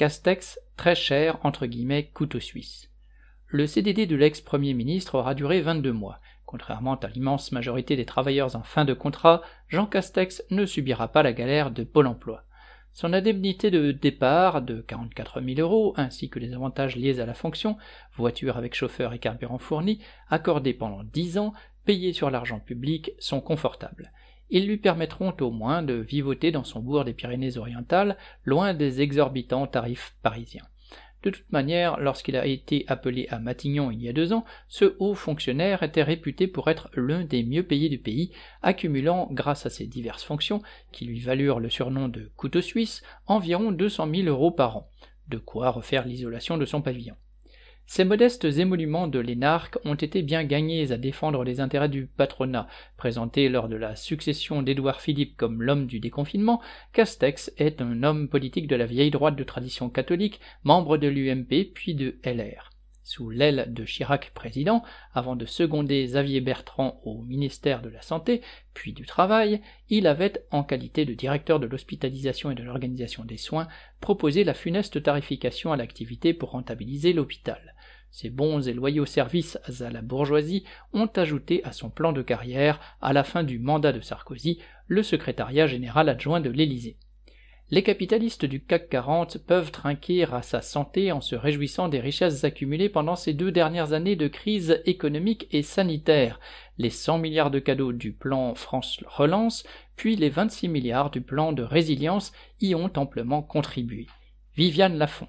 Castex, très cher, entre guillemets, couteau suisse. Le CDD de l'ex-premier ministre aura duré 22 mois. Contrairement à l'immense majorité des travailleurs en fin de contrat, Jean Castex ne subira pas la galère de Pôle emploi. Son indemnité de départ de 44 000 euros, ainsi que les avantages liés à la fonction, voiture avec chauffeur et carburant fourni, accordés pendant 10 ans, payés sur l'argent public, sont confortables. Ils lui permettront au moins de vivoter dans son bourg des Pyrénées-Orientales, loin des exorbitants tarifs parisiens. De toute manière, lorsqu'il a été appelé à Matignon il y a deux ans, ce haut fonctionnaire était réputé pour être l'un des mieux payés du pays, accumulant, grâce à ses diverses fonctions, qui lui valurent le surnom de couteau suisse, environ 200 000 euros par an, de quoi refaire l'isolation de son pavillon. Ces modestes émoluments de l'énarque ont été bien gagnés à défendre les intérêts du patronat. Présenté lors de la succession d'Édouard Philippe comme l'homme du déconfinement, Castex est un homme politique de la vieille droite de tradition catholique, membre de l'UMP puis de LR. Sous l'aile de Chirac président, avant de seconder Xavier Bertrand au ministère de la Santé, puis du Travail, il avait, en qualité de directeur de l'hospitalisation et de l'organisation des soins, proposé la funeste tarification à l'activité pour rentabiliser l'hôpital. Ces bons et loyaux services à la bourgeoisie ont ajouté à son plan de carrière, à la fin du mandat de Sarkozy, le secrétariat général adjoint de l'Élysée. Les capitalistes du CAC 40 peuvent trinquer à sa santé en se réjouissant des richesses accumulées pendant ces deux dernières années de crise économique et sanitaire, les 100 milliards de cadeaux du plan France Relance, puis les 26 milliards du plan de résilience y ont amplement contribué. Viviane Lafont.